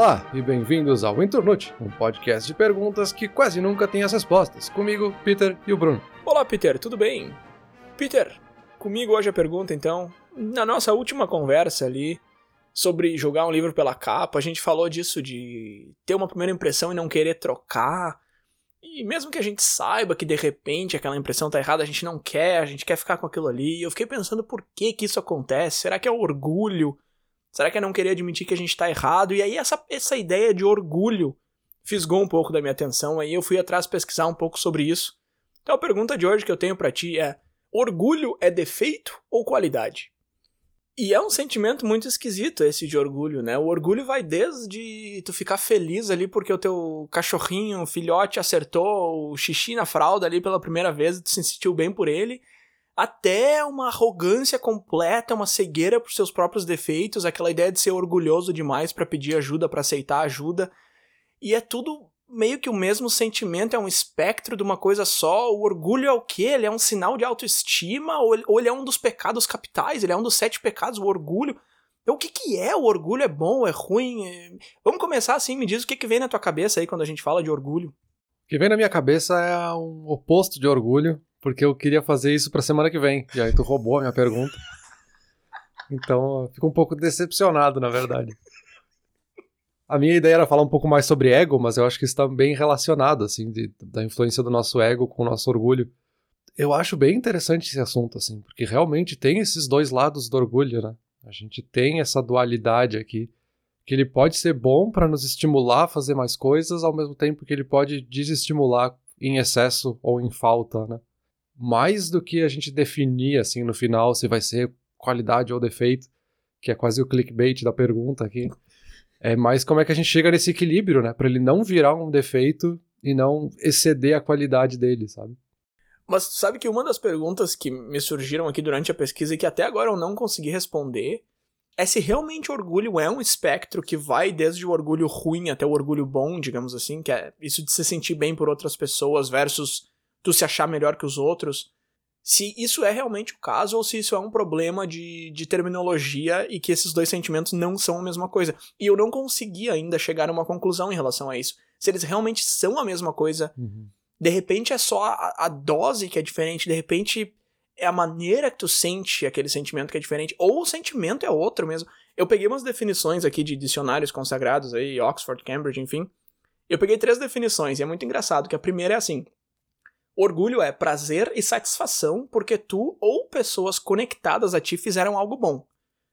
Olá e bem-vindos ao Internute, um podcast de perguntas que quase nunca tem as respostas. Comigo, Peter e o Bruno. Olá, Peter, tudo bem? Peter, comigo hoje a pergunta então. Na nossa última conversa ali sobre jogar um livro pela capa, a gente falou disso de ter uma primeira impressão e não querer trocar. E mesmo que a gente saiba que de repente aquela impressão tá errada, a gente não quer, a gente quer ficar com aquilo ali. Eu fiquei pensando por que que isso acontece? Será que é o orgulho? Será que é não querer admitir que a gente tá errado? E aí essa, essa ideia de orgulho fisgou um pouco da minha atenção, aí eu fui atrás pesquisar um pouco sobre isso. Então a pergunta de hoje que eu tenho para ti é: orgulho é defeito ou qualidade? E é um sentimento muito esquisito esse de orgulho, né? O orgulho vai desde tu ficar feliz ali porque o teu cachorrinho, filhote, acertou o xixi na fralda ali pela primeira vez e tu se sentiu bem por ele, até uma arrogância completa, uma cegueira por seus próprios defeitos, aquela ideia de ser orgulhoso demais para pedir ajuda, para aceitar ajuda. E é tudo meio que o mesmo sentimento, é um espectro de uma coisa só. O orgulho é o quê? Ele é um sinal de autoestima ou ele, ou ele é um dos pecados capitais? Ele é um dos sete pecados, o orgulho. Então, o que, que é o orgulho? É bom? É ruim? É... Vamos começar assim, me diz o que, que vem na tua cabeça aí quando a gente fala de orgulho. O que vem na minha cabeça é um oposto de orgulho, porque eu queria fazer isso pra semana que vem. E aí tu roubou a minha pergunta. Então eu fico um pouco decepcionado, na verdade. A minha ideia era falar um pouco mais sobre ego, mas eu acho que está bem relacionado, assim, de, da influência do nosso ego com o nosso orgulho. Eu acho bem interessante esse assunto, assim, porque realmente tem esses dois lados do orgulho, né? A gente tem essa dualidade aqui, que ele pode ser bom para nos estimular a fazer mais coisas, ao mesmo tempo que ele pode desestimular em excesso ou em falta, né? Mais do que a gente definir assim no final se vai ser qualidade ou defeito, que é quase o clickbait da pergunta aqui. É mais como é que a gente chega nesse equilíbrio, né, para ele não virar um defeito e não exceder a qualidade dele, sabe? Mas sabe que uma das perguntas que me surgiram aqui durante a pesquisa e que até agora eu não consegui responder é se realmente o orgulho é um espectro que vai desde o orgulho ruim até o orgulho bom, digamos assim, que é isso de se sentir bem por outras pessoas versus tu se achar melhor que os outros, se isso é realmente o caso ou se isso é um problema de, de terminologia e que esses dois sentimentos não são a mesma coisa. E eu não consegui ainda chegar a uma conclusão em relação a isso. Se eles realmente são a mesma coisa, uhum. de repente é só a, a dose que é diferente, de repente é a maneira que tu sente aquele sentimento que é diferente, ou o sentimento é outro mesmo. Eu peguei umas definições aqui de dicionários consagrados aí, Oxford, Cambridge, enfim. Eu peguei três definições e é muito engraçado, que a primeira é assim: Orgulho é prazer e satisfação porque tu ou pessoas conectadas a ti fizeram algo bom.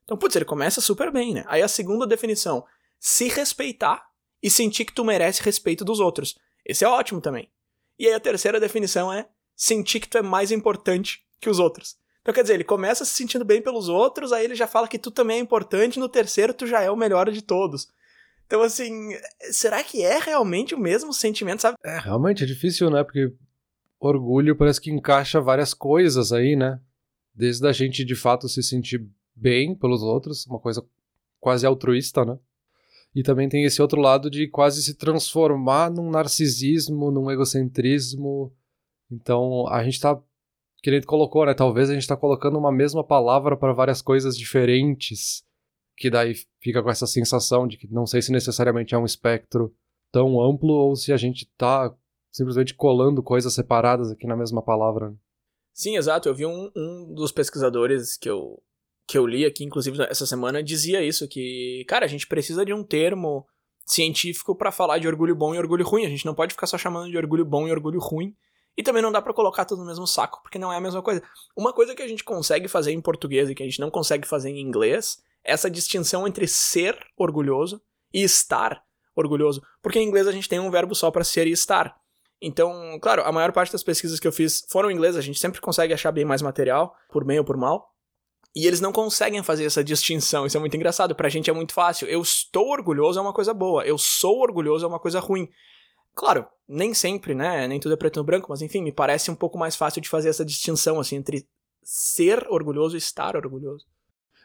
Então, putz, ele começa super bem, né? Aí a segunda definição, se respeitar e sentir que tu merece respeito dos outros. Esse é ótimo também. E aí a terceira definição é sentir que tu é mais importante que os outros. Então, quer dizer, ele começa se sentindo bem pelos outros, aí ele já fala que tu também é importante, no terceiro tu já é o melhor de todos. Então, assim, será que é realmente o mesmo sentimento, sabe? É, realmente é difícil, né? Porque orgulho parece que encaixa várias coisas aí, né? Desde a gente de fato se sentir bem pelos outros, uma coisa quase altruísta, né? E também tem esse outro lado de quase se transformar num narcisismo, num egocentrismo. Então a gente tá. Que nem colocou, né? Talvez a gente tá colocando uma mesma palavra para várias coisas diferentes. Que daí fica com essa sensação de que não sei se necessariamente é um espectro tão amplo ou se a gente tá simplesmente colando coisas separadas aqui na mesma palavra. Sim, exato. Eu vi um, um dos pesquisadores que eu, que eu li aqui, inclusive essa semana, dizia isso: que, cara, a gente precisa de um termo científico para falar de orgulho bom e orgulho ruim. A gente não pode ficar só chamando de orgulho bom e orgulho ruim. E também não dá para colocar tudo no mesmo saco, porque não é a mesma coisa. Uma coisa que a gente consegue fazer em português e que a gente não consegue fazer em inglês é essa distinção entre ser orgulhoso e estar orgulhoso. Porque em inglês a gente tem um verbo só para ser e estar. Então, claro, a maior parte das pesquisas que eu fiz foram em inglês, a gente sempre consegue achar bem mais material, por bem ou por mal. E eles não conseguem fazer essa distinção, isso é muito engraçado. Pra gente é muito fácil. Eu estou orgulhoso é uma coisa boa, eu sou orgulhoso é uma coisa ruim. Claro, nem sempre, né? Nem tudo é preto no branco, mas enfim, me parece um pouco mais fácil de fazer essa distinção, assim, entre ser orgulhoso e estar orgulhoso.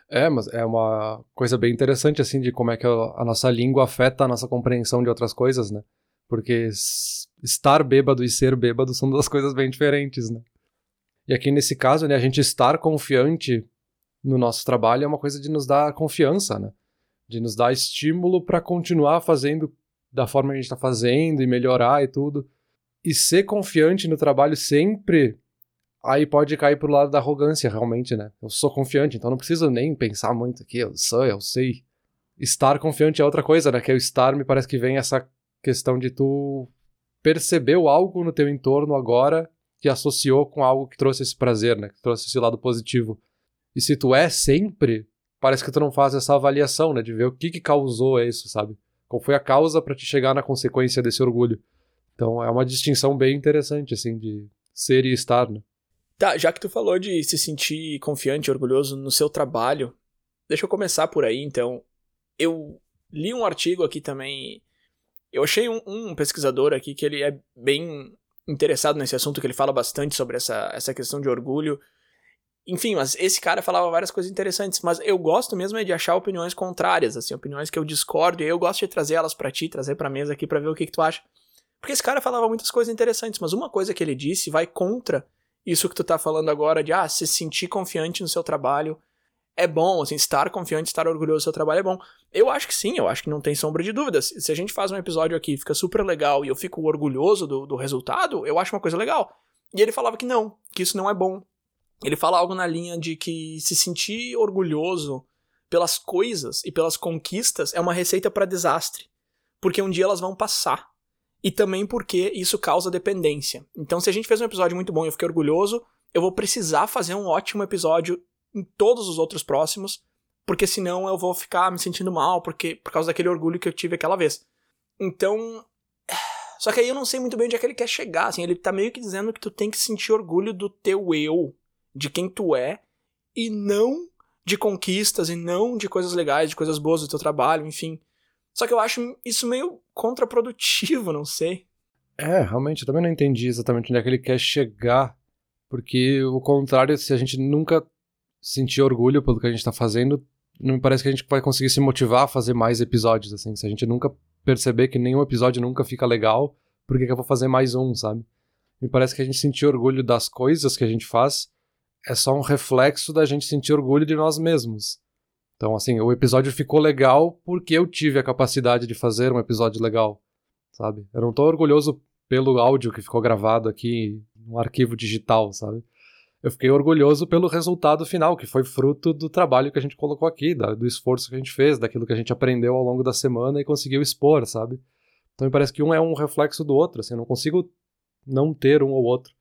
É, mas é uma coisa bem interessante, assim, de como é que a nossa língua afeta a nossa compreensão de outras coisas, né? Porque estar bêbado e ser bêbado são duas coisas bem diferentes, né? E aqui nesse caso, né, a gente estar confiante no nosso trabalho é uma coisa de nos dar confiança, né? de nos dar estímulo para continuar fazendo da forma que a gente está fazendo e melhorar e tudo. E ser confiante no trabalho sempre aí pode cair pro lado da arrogância, realmente, né? Eu sou confiante, então não preciso nem pensar muito aqui, eu sou, eu sei. Estar confiante é outra coisa, né? Que é o estar me parece que vem essa questão de tu percebeu algo no teu entorno agora que associou com algo que trouxe esse prazer, né? Que trouxe esse lado positivo. E se tu é sempre, parece que tu não faz essa avaliação, né? De ver o que que causou isso, sabe? Qual foi a causa para te chegar na consequência desse orgulho. Então é uma distinção bem interessante, assim, de ser e estar, né? Tá, já que tu falou de se sentir confiante orgulhoso no seu trabalho, deixa eu começar por aí, então. Eu li um artigo aqui também. Eu achei um, um pesquisador aqui que ele é bem interessado nesse assunto, que ele fala bastante sobre essa, essa questão de orgulho. Enfim, mas esse cara falava várias coisas interessantes, mas eu gosto mesmo é de achar opiniões contrárias, assim, opiniões que eu discordo, e eu gosto de trazer elas para ti, trazer pra mesa aqui para ver o que, que tu acha. Porque esse cara falava muitas coisas interessantes, mas uma coisa que ele disse vai contra isso que tu tá falando agora de, ah, se sentir confiante no seu trabalho é bom, assim, estar confiante, estar orgulhoso do seu trabalho é bom. Eu acho que sim, eu acho que não tem sombra de dúvidas. Se a gente faz um episódio aqui fica super legal e eu fico orgulhoso do, do resultado, eu acho uma coisa legal. E ele falava que não, que isso não é bom. Ele fala algo na linha de que se sentir orgulhoso pelas coisas e pelas conquistas é uma receita para desastre. Porque um dia elas vão passar e também porque isso causa dependência. Então, se a gente fez um episódio muito bom e eu fiquei orgulhoso, eu vou precisar fazer um ótimo episódio em todos os outros próximos, porque senão eu vou ficar me sentindo mal porque por causa daquele orgulho que eu tive aquela vez. Então, só que aí eu não sei muito bem onde é que ele quer chegar, assim, ele tá meio que dizendo que tu tem que sentir orgulho do teu eu, de quem tu é, e não de conquistas e não de coisas legais, de coisas boas do teu trabalho, enfim. Só que eu acho isso meio contraprodutivo, não sei. É, realmente, eu também não entendi exatamente onde é que ele quer chegar. Porque o contrário, se a gente nunca sentir orgulho pelo que a gente tá fazendo, não me parece que a gente vai conseguir se motivar a fazer mais episódios, assim. Se a gente nunca perceber que nenhum episódio nunca fica legal, por que, que eu vou fazer mais um, sabe? Me parece que a gente sentir orgulho das coisas que a gente faz é só um reflexo da gente sentir orgulho de nós mesmos. Então, assim, o episódio ficou legal porque eu tive a capacidade de fazer um episódio legal, sabe? Eu não tô orgulhoso pelo áudio que ficou gravado aqui no arquivo digital, sabe? Eu fiquei orgulhoso pelo resultado final, que foi fruto do trabalho que a gente colocou aqui, do esforço que a gente fez, daquilo que a gente aprendeu ao longo da semana e conseguiu expor, sabe? Então me parece que um é um reflexo do outro, assim, eu não consigo não ter um ou outro.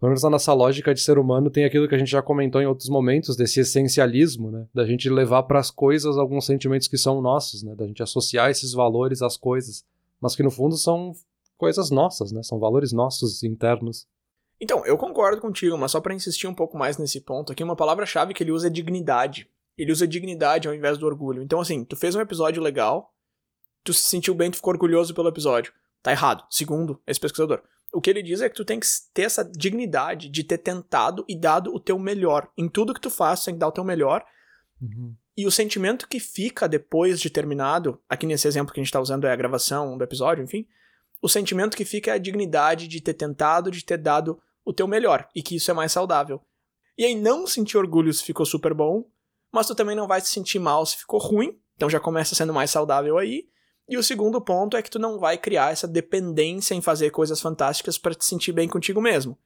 Pelo menos na nossa lógica de ser humano tem aquilo que a gente já comentou em outros momentos, desse essencialismo, né? Da gente levar para as coisas alguns sentimentos que são nossos, né? Da gente associar esses valores às coisas, mas que no fundo são coisas nossas, né? São valores nossos internos. Então, eu concordo contigo, mas só para insistir um pouco mais nesse ponto aqui, uma palavra-chave que ele usa é dignidade. Ele usa dignidade ao invés do orgulho. Então, assim, tu fez um episódio legal, tu se sentiu bem, tu ficou orgulhoso pelo episódio. Tá errado, segundo esse pesquisador. O que ele diz é que tu tem que ter essa dignidade de ter tentado e dado o teu melhor. Em tudo que tu faz, tu tem que dar o teu melhor. Uhum. E o sentimento que fica depois de terminado, aqui nesse exemplo que a gente tá usando é a gravação do episódio, enfim. O sentimento que fica é a dignidade de ter tentado, de ter dado o teu melhor, e que isso é mais saudável. E aí não sentir orgulho se ficou super bom, mas tu também não vai se sentir mal se ficou ruim, então já começa sendo mais saudável aí. E o segundo ponto é que tu não vai criar essa dependência em fazer coisas fantásticas para te sentir bem contigo mesmo.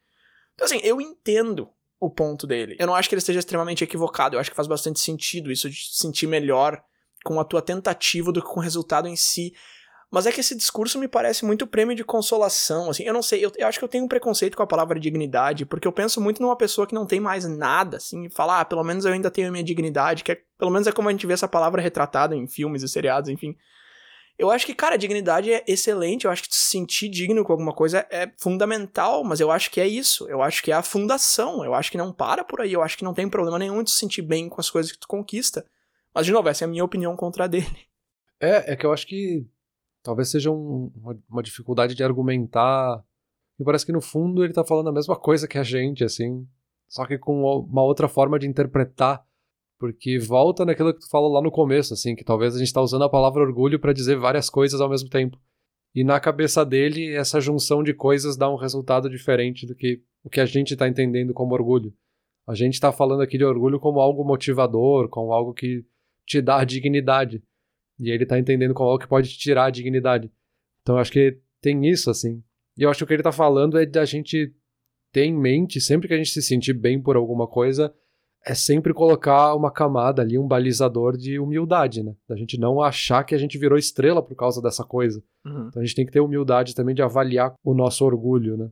Então, assim, eu entendo o ponto dele. Eu não acho que ele esteja extremamente equivocado. Eu acho que faz bastante sentido isso de se sentir melhor com a tua tentativa do que com o resultado em si. Mas é que esse discurso me parece muito prêmio de consolação, assim. Eu não sei, eu, eu, acho que eu tenho um preconceito com a palavra dignidade, porque eu penso muito numa pessoa que não tem mais nada, assim, e falar, ah, pelo menos eu ainda tenho a minha dignidade, que é, pelo menos é como a gente vê essa palavra retratada em filmes e seriados, enfim. Eu acho que, cara, dignidade é excelente. Eu acho que se sentir digno com alguma coisa é fundamental, mas eu acho que é isso. Eu acho que é a fundação. Eu acho que não para por aí. Eu acho que não tem problema nenhum de se sentir bem com as coisas que tu conquista. Mas, de novo, essa é a minha opinião contra a dele. É, é que eu acho que talvez seja um, uma, uma, dificuldade de argumentar. E parece que no fundo ele tá falando a mesma coisa que a gente, assim. Só que com uma outra forma de interpretar porque volta naquilo que tu falou lá no começo, assim, que talvez a gente tá usando a palavra orgulho para dizer várias coisas ao mesmo tempo. E na cabeça dele, essa junção de coisas dá um resultado diferente do que o que a gente tá entendendo como orgulho. A gente tá falando aqui de orgulho como algo motivador, como algo que te dá dignidade. E ele tá entendendo qual é o que pode tirar a dignidade. Então eu acho que tem isso, assim. E eu acho que o que ele tá falando é da gente ter em mente, sempre que a gente se sentir bem por alguma coisa, é sempre colocar uma camada ali, um balizador de humildade, né? Da gente não achar que a gente virou estrela por causa dessa coisa. Uhum. Então a gente tem que ter humildade também de avaliar o nosso orgulho, né?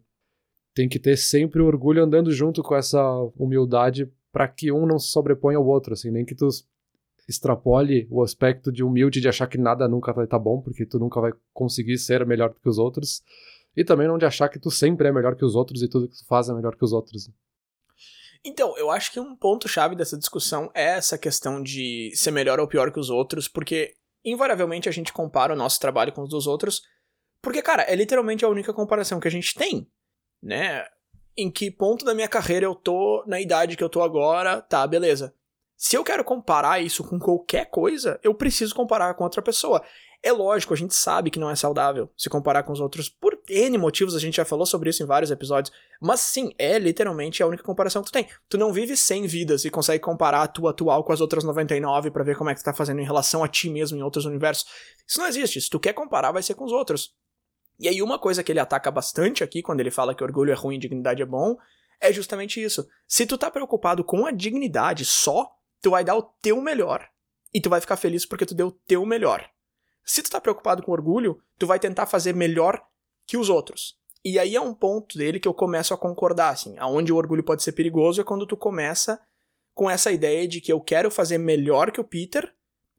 Tem que ter sempre o orgulho andando junto com essa humildade para que um não se sobreponha ao outro, assim, nem que tu extrapole o aspecto de humilde de achar que nada nunca vai tá bom, porque tu nunca vai conseguir ser melhor que os outros, e também não de achar que tu sempre é melhor que os outros e tudo que tu faz é melhor que os outros. Então, eu acho que um ponto-chave dessa discussão é essa questão de ser melhor ou pior que os outros, porque invariavelmente a gente compara o nosso trabalho com os dos outros, porque, cara, é literalmente a única comparação que a gente tem, né? Em que ponto da minha carreira eu tô, na idade que eu tô agora, tá, beleza. Se eu quero comparar isso com qualquer coisa, eu preciso comparar com outra pessoa. É lógico, a gente sabe que não é saudável se comparar com os outros por N motivos, a gente já falou sobre isso em vários episódios, mas sim, é literalmente a única comparação que tu tem. Tu não vive 100 vidas e consegue comparar a tua atual com as outras 99 para ver como é que tu tá fazendo em relação a ti mesmo em outros universos. Isso não existe. Se tu quer comparar, vai ser com os outros. E aí uma coisa que ele ataca bastante aqui quando ele fala que orgulho é ruim e dignidade é bom, é justamente isso. Se tu tá preocupado com a dignidade só, tu vai dar o teu melhor. E tu vai ficar feliz porque tu deu o teu melhor. Se tu tá preocupado com orgulho, tu vai tentar fazer melhor que os outros. E aí é um ponto dele que eu começo a concordar, assim, aonde o orgulho pode ser perigoso é quando tu começa com essa ideia de que eu quero fazer melhor que o Peter,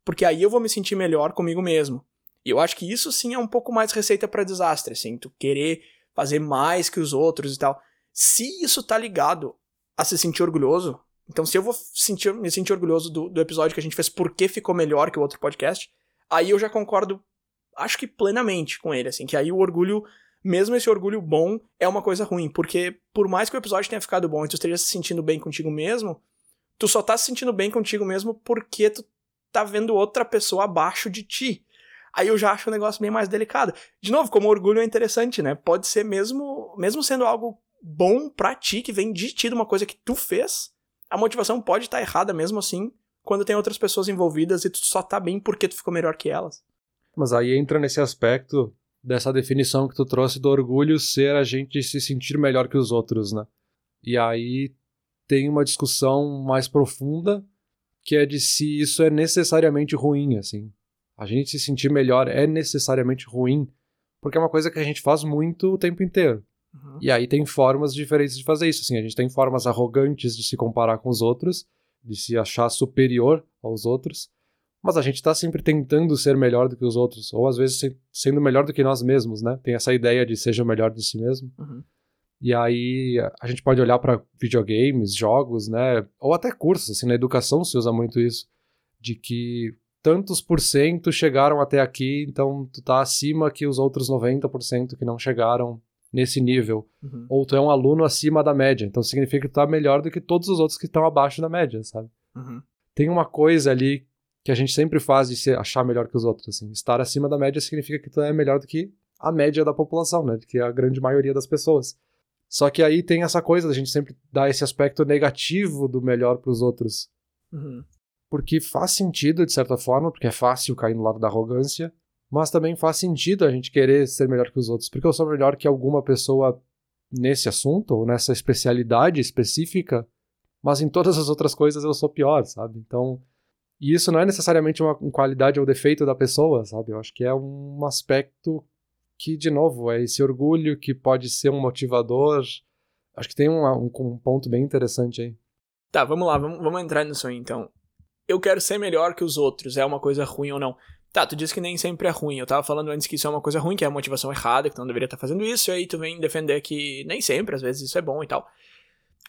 porque aí eu vou me sentir melhor comigo mesmo. E eu acho que isso sim é um pouco mais receita para desastre, assim, tu querer fazer mais que os outros e tal. Se isso tá ligado a se sentir orgulhoso, então se eu vou sentir, me sentir orgulhoso do, do episódio que a gente fez porque ficou melhor que o outro podcast, aí eu já concordo, acho que plenamente com ele, assim, que aí o orgulho, mesmo esse orgulho bom, é uma coisa ruim, porque por mais que o episódio tenha ficado bom e tu esteja se sentindo bem contigo mesmo, tu só tá se sentindo bem contigo mesmo porque tu tá vendo outra pessoa abaixo de ti. Aí eu já acho o negócio bem mais delicado. De novo, como orgulho é interessante, né? Pode ser mesmo, mesmo sendo algo bom pra ti, que vem de ti, de uma coisa que tu fez, a motivação pode estar tá errada mesmo assim, quando tem outras pessoas envolvidas e tu só tá bem porque tu ficou melhor que elas. Mas aí entra nesse aspecto dessa definição que tu trouxe do orgulho ser a gente se sentir melhor que os outros, né? E aí tem uma discussão mais profunda que é de se isso é necessariamente ruim, assim. A gente se sentir melhor é necessariamente ruim, porque é uma coisa que a gente faz muito o tempo inteiro. Uhum. E aí tem formas diferentes de fazer isso, assim. A gente tem formas arrogantes de se comparar com os outros, de se achar superior aos outros, mas a gente está sempre tentando ser melhor do que os outros, ou às vezes sendo melhor do que nós mesmos, né? Tem essa ideia de seja melhor de si mesmo. Uhum. E aí a gente pode olhar para videogames, jogos, né? Ou até cursos, assim, na educação se usa muito isso, de que tantos por cento chegaram até aqui, então tu tá acima que os outros 90% que não chegaram nesse nível. Uhum. Ou tu é um aluno acima da média. Então significa que tu tá melhor do que todos os outros que estão abaixo da média, sabe? Uhum. Tem uma coisa ali que a gente sempre faz de se achar melhor que os outros, assim. Estar acima da média significa que tu é melhor do que a média da população, né? Do que a grande maioria das pessoas. Só que aí tem essa coisa da gente sempre dar esse aspecto negativo do melhor para os outros. Uhum. Porque faz sentido, de certa forma, porque é fácil cair no lado da arrogância, mas também faz sentido a gente querer ser melhor que os outros, porque eu sou melhor que alguma pessoa nesse assunto, ou nessa especialidade específica, mas em todas as outras coisas eu sou pior, sabe? Então, e isso não é necessariamente uma, qualidade ou defeito da pessoa, sabe? Eu acho que é um aspecto que, de novo, é esse orgulho que pode ser um motivador. Acho que tem um, um, um ponto bem interessante aí. Tá, vamos lá, vamos, vamos entrar nisso aí então. Eu quero ser melhor que os outros, é uma coisa ruim ou não? Tá, tu disse que nem sempre é ruim. Eu tava falando antes que isso é uma coisa ruim, que é a motivação errada, que tu não deveria estar tá fazendo isso, e aí tu vem defender que nem sempre, às vezes isso é bom e tal.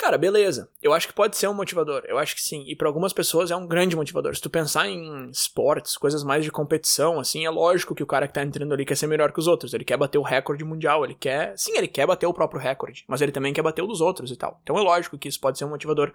Cara, beleza. Eu acho que pode ser um motivador. Eu acho que sim. E para algumas pessoas é um grande motivador. Se tu pensar em esportes, coisas mais de competição, assim, é lógico que o cara que tá entrando ali quer ser melhor que os outros. Ele quer bater o recorde mundial. Ele quer. Sim, ele quer bater o próprio recorde. Mas ele também quer bater o dos outros e tal. Então é lógico que isso pode ser um motivador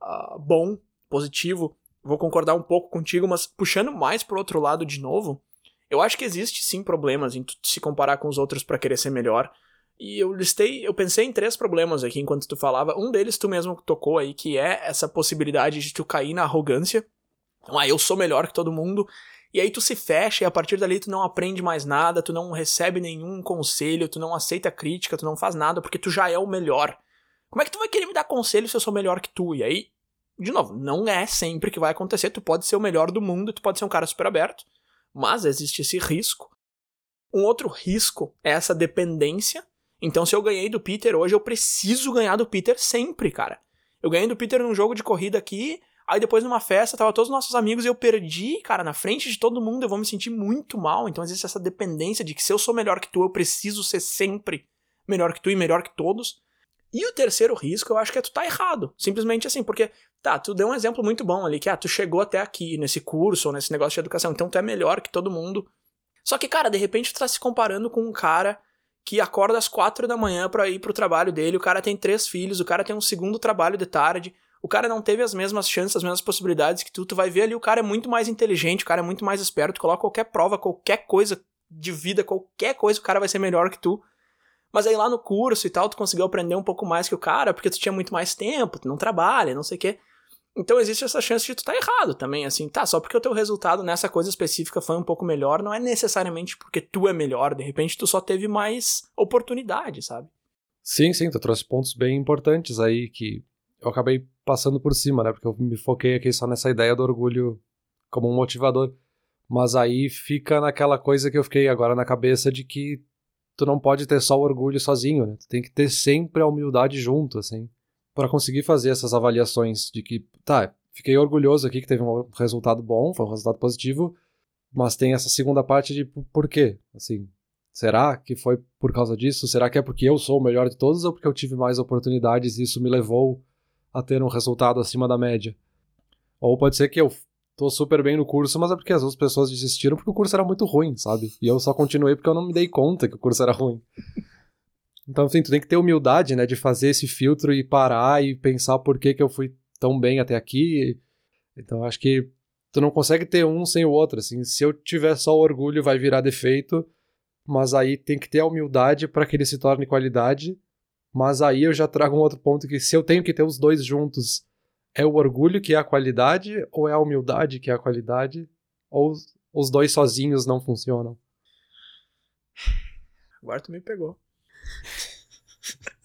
uh, bom, positivo vou concordar um pouco contigo, mas puxando mais pro outro lado de novo, eu acho que existe sim problemas em se comparar com os outros para querer ser melhor. E eu listei, eu pensei em três problemas aqui enquanto tu falava. Um deles tu mesmo tocou aí, que é essa possibilidade de tu cair na arrogância. Ah, eu sou melhor que todo mundo. E aí tu se fecha e a partir dali tu não aprende mais nada, tu não recebe nenhum conselho, tu não aceita crítica, tu não faz nada porque tu já é o melhor. Como é que tu vai querer me dar conselho se eu sou melhor que tu? E aí, de novo, não é sempre que vai acontecer, tu pode ser o melhor do mundo, tu pode ser um cara super aberto, mas existe esse risco. Um outro risco é essa dependência. Então, se eu ganhei do Peter hoje, eu preciso ganhar do Peter sempre, cara. Eu ganhei do Peter num jogo de corrida aqui, Aí depois numa festa, tava todos os nossos amigos e eu perdi, cara, na frente de todo mundo, eu vou me sentir muito mal. Então existe essa dependência de que se eu sou melhor que tu, eu preciso ser sempre melhor que tu e melhor que todos. E o terceiro risco, eu acho que é tu tá errado. Simplesmente assim, porque, tá, tu deu um exemplo muito bom ali, que ah, tu chegou até aqui nesse curso ou nesse negócio de educação, então tu é melhor que todo mundo. Só que, cara, de repente tu tá se comparando com um cara que acorda às quatro da manhã para ir pro trabalho dele, o cara tem três filhos, o cara tem um segundo trabalho de tarde, o cara não teve as mesmas chances, as mesmas possibilidades que tu, tu vai ver ali, o cara é muito mais inteligente, o cara é muito mais esperto, coloca qualquer prova, qualquer coisa de vida, qualquer coisa, o cara vai ser melhor que tu. Mas aí lá no curso e tal, tu conseguiu aprender um pouco mais que o cara, porque tu tinha muito mais tempo, tu não trabalha, não sei o quê. Então existe essa chance de tu estar tá errado também, assim, tá, só porque o teu resultado nessa coisa específica foi um pouco melhor, não é necessariamente porque tu é melhor, de repente tu só teve mais oportunidade, sabe? Sim, sim, tu trouxe pontos bem importantes aí que eu acabei passando por cima, né? Porque eu me foquei aqui só nessa ideia do orgulho como um motivador. Mas aí fica naquela coisa que eu fiquei agora na cabeça de que tu não pode ter só o orgulho sozinho, né? Tu tem que ter sempre a humildade junto, assim, para conseguir fazer essas avaliações de que, tá, fiquei orgulhoso aqui que teve um resultado bom, foi um resultado positivo, mas tem essa segunda parte de por quê? Assim, será que foi por causa disso? Será que é porque eu sou o melhor de todos ou porque eu tive mais oportunidades e isso me levou a ter um resultado acima da média. Ou pode ser que eu tô super bem no curso, mas é porque as outras pessoas desistiram porque o curso era muito ruim, sabe? E eu só continuei porque eu não me dei conta que o curso era ruim. Então, assim, tu tem que ter humildade, né, de fazer esse filtro e parar e pensar por que que eu fui tão bem até aqui. Então, acho que tu não consegue ter um sem o outro, assim. Se eu tiver só orgulho, vai virar defeito, mas aí tem que ter a humildade para que ele se torne qualidade mas aí eu já trago um outro ponto que se eu tenho que ter os dois juntos, é o orgulho que é a qualidade ou é a humildade que é a qualidade? Ou os dois sozinhos não funcionam? Agora tu me pegou.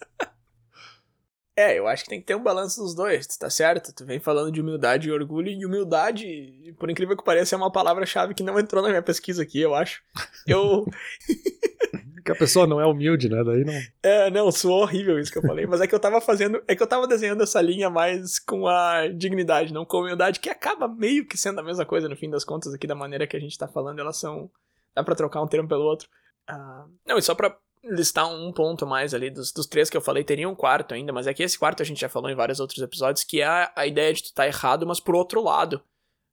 É, eu acho que tem que ter um balanço dos dois, tá certo? Tu vem falando de humildade e orgulho, e humildade, por incrível que pareça, é uma palavra-chave que não entrou na minha pesquisa aqui, eu acho. Eu. que a pessoa não é humilde, né? Daí não. É, não, soou horrível isso que eu falei. Mas é que eu tava fazendo. É que eu tava desenhando essa linha mais com a dignidade, não com a humildade, que acaba meio que sendo a mesma coisa no fim das contas aqui, da maneira que a gente tá falando, elas são. Dá pra trocar um termo pelo outro. Uh, não, e só pra listar um ponto mais ali, dos, dos três que eu falei, teria um quarto ainda, mas é que esse quarto a gente já falou em vários outros episódios, que é a, a ideia de tu tá errado, mas por outro lado.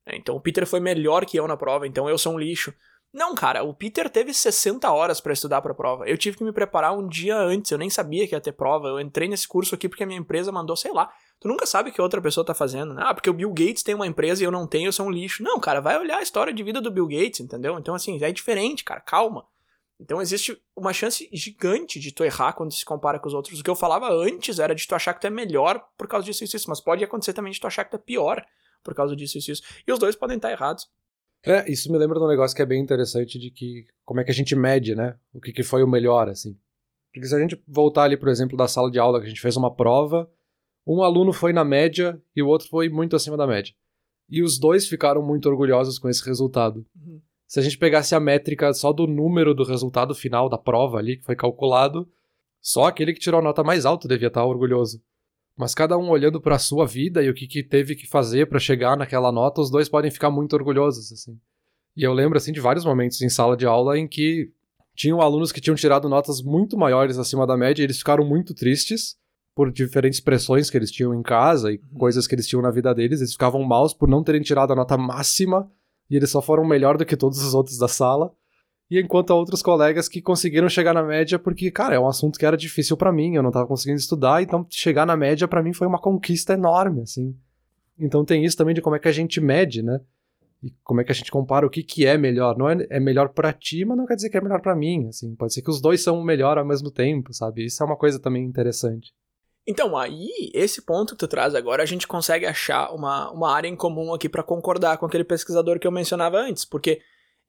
Então o Peter foi melhor que eu na prova, então eu sou um lixo. Não, cara, o Peter teve 60 horas para estudar pra prova. Eu tive que me preparar um dia antes, eu nem sabia que ia ter prova. Eu entrei nesse curso aqui porque a minha empresa mandou, sei lá. Tu nunca sabe o que outra pessoa tá fazendo, né? Ah, porque o Bill Gates tem uma empresa e eu não tenho, eu sou um lixo. Não, cara, vai olhar a história de vida do Bill Gates, entendeu? Então, assim, é diferente, cara, calma. Então existe uma chance gigante de tu errar quando se compara com os outros. O que eu falava antes era de tu achar que tu é melhor por causa disso e isso, mas pode acontecer também de tu achar que tu é pior por causa disso e isso. E os dois podem estar errados. É, isso me lembra de um negócio que é bem interessante de que como é que a gente mede, né? O que, que foi o melhor, assim. Porque se a gente voltar ali, por exemplo, da sala de aula que a gente fez uma prova, um aluno foi na média e o outro foi muito acima da média. E os dois ficaram muito orgulhosos com esse resultado. Uhum. Se a gente pegasse a métrica só do número do resultado final da prova ali, que foi calculado, só aquele que tirou a nota mais alta devia estar orgulhoso. Mas cada um olhando para a sua vida e o que, que teve que fazer para chegar naquela nota, os dois podem ficar muito orgulhosos, assim. E eu lembro, assim, de vários momentos em sala de aula em que tinham alunos que tinham tirado notas muito maiores acima da média e eles ficaram muito tristes por diferentes pressões que eles tinham em casa e uhum. coisas que eles tinham na vida deles. Eles ficavam maus por não terem tirado a nota máxima e eles só foram melhor do que todos os outros da sala e enquanto a outros colegas que conseguiram chegar na média porque, cara, é um assunto que era difícil para mim, eu não tava conseguindo estudar, então chegar na média para mim foi uma conquista enorme, assim. Então tem isso também de como é que a gente mede, né? E como é que a gente compara o que que é melhor. Não é, é melhor para ti, mas não quer dizer que é melhor para mim, assim. Pode ser que os dois são melhor ao mesmo tempo, sabe? Isso é uma coisa também interessante. Então, aí, esse ponto que tu traz agora, a gente consegue achar uma, uma área em comum aqui para concordar com aquele pesquisador que eu mencionava antes, porque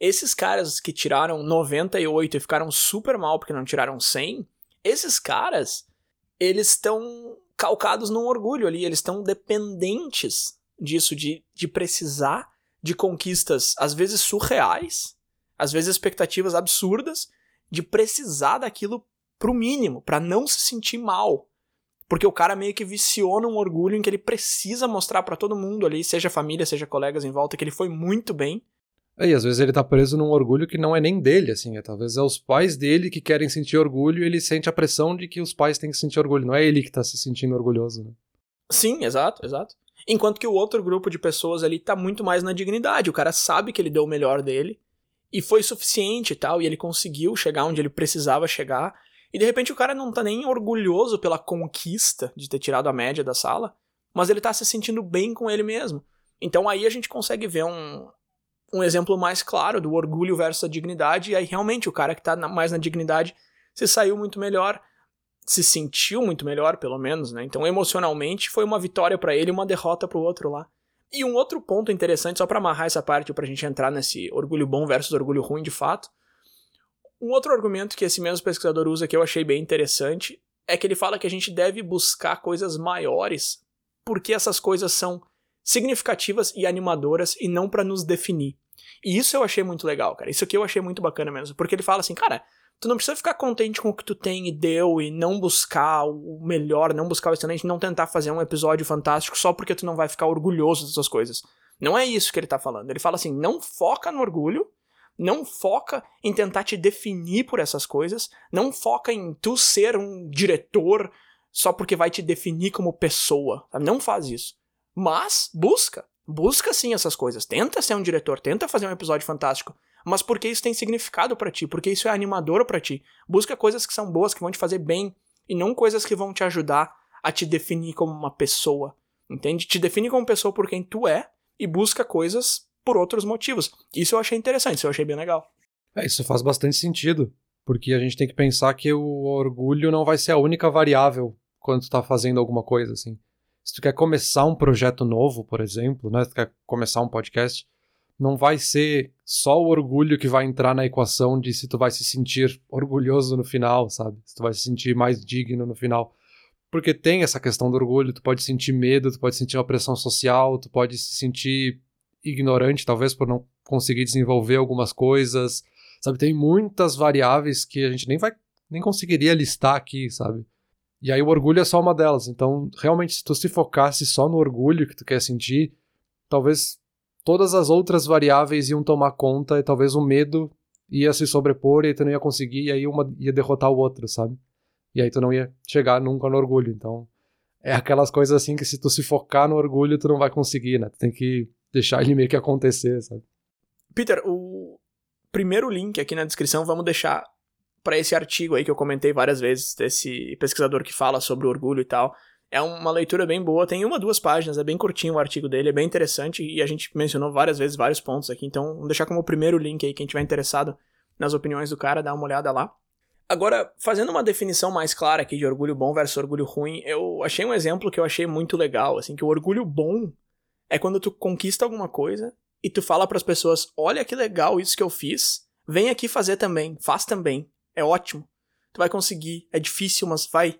Esses caras que tiraram 98 e ficaram super mal porque não tiraram 100, esses caras, eles estão calcados num orgulho ali, eles estão dependentes disso, de, de precisar de conquistas, às vezes surreais, às vezes expectativas absurdas, de precisar daquilo pro mínimo, para não se sentir mal. Porque o cara meio que viciou num orgulho em que ele precisa mostrar para todo mundo ali, seja família, seja colegas em volta, que ele foi muito bem. É, e às vezes ele tá preso num orgulho que não é nem dele, assim, é, talvez é os pais dele que querem sentir orgulho e ele sente a pressão de que os pais têm que sentir orgulho, não é ele que tá se sentindo orgulhoso, né? Sim, exato, exato. Enquanto que o outro grupo de pessoas ali tá muito mais na dignidade. O cara sabe que ele deu o melhor dele e foi suficiente e tal, e ele conseguiu chegar onde ele precisava chegar. E de repente o cara não tá nem orgulhoso pela conquista de ter tirado a média da sala, mas ele tá se sentindo bem com ele mesmo. Então aí a gente consegue ver um, um exemplo mais claro do orgulho versus a dignidade, e aí realmente o cara que tá na, mais na dignidade se saiu muito melhor se sentiu muito melhor, pelo menos, né? Então, emocionalmente, foi uma vitória para ele e uma derrota para o outro lá. E um outro ponto interessante, só para amarrar essa parte, pra gente entrar nesse orgulho bom versus orgulho ruim de fato. Um outro argumento que esse mesmo pesquisador usa que eu achei bem interessante é que ele fala que a gente deve buscar coisas maiores porque essas coisas são significativas e animadoras e não para nos definir. E isso eu achei muito legal, cara. Isso aqui eu achei muito bacana mesmo, porque ele fala assim, cara, Tu não precisa ficar contente com o que tu tem e deu e não buscar o melhor, não buscar o excelente, não tentar fazer um episódio fantástico só porque tu não vai ficar orgulhoso dessas coisas. Não é isso que ele tá falando. Ele fala assim: não foca no orgulho, não foca em tentar te definir por essas coisas, não foca em tu ser um diretor só porque vai te definir como pessoa. Não faz isso. Mas busca. Busca sim essas coisas. Tenta ser um diretor, tenta fazer um episódio fantástico mas porque isso tem significado para ti, porque isso é animador para ti. Busca coisas que são boas, que vão te fazer bem, e não coisas que vão te ajudar a te definir como uma pessoa. Entende? Te define como pessoa por quem tu é e busca coisas por outros motivos. Isso eu achei interessante, isso eu achei bem legal. É, isso faz bastante sentido, porque a gente tem que pensar que o orgulho não vai ser a única variável quando tu tá fazendo alguma coisa assim. Se tu quer começar um projeto novo, por exemplo, né, se tu quer começar um podcast, não vai ser só o orgulho que vai entrar na equação de se tu vai se sentir orgulhoso no final, sabe? Se tu vai se sentir mais digno no final. Porque tem essa questão do orgulho, tu pode sentir medo, tu pode sentir uma pressão social, tu pode se sentir ignorante, talvez por não conseguir desenvolver algumas coisas, sabe? Tem muitas variáveis que a gente nem vai nem conseguiria listar aqui, sabe? E aí o orgulho é só uma delas. Então, realmente, se tu se focasse só no orgulho que tu quer sentir, talvez todas as outras variáveis iam tomar conta e talvez o medo ia se sobrepor e tu não ia conseguir, e aí uma ia derrotar o outro, sabe? E aí tu não ia chegar nunca no orgulho. Então, é aquelas coisas assim que se tu se focar no orgulho, tu não vai conseguir, né? Tu tem que deixar ele meio que acontecer, sabe? Peter, o primeiro link aqui na descrição vamos deixar para esse artigo aí que eu comentei várias vezes, desse pesquisador que fala sobre orgulho e tal. É uma leitura bem boa, tem uma, duas páginas, é bem curtinho o artigo dele, é bem interessante e a gente mencionou várias vezes vários pontos aqui, então vamos deixar como primeiro link aí, quem tiver interessado nas opiniões do cara, dá uma olhada lá. Agora, fazendo uma definição mais clara aqui de orgulho bom versus orgulho ruim, eu achei um exemplo que eu achei muito legal, assim, que o orgulho bom é quando tu conquista alguma coisa e tu fala para as pessoas: "Olha que legal isso que eu fiz, vem aqui fazer também, faz também, é ótimo. Tu vai conseguir, é difícil, mas vai,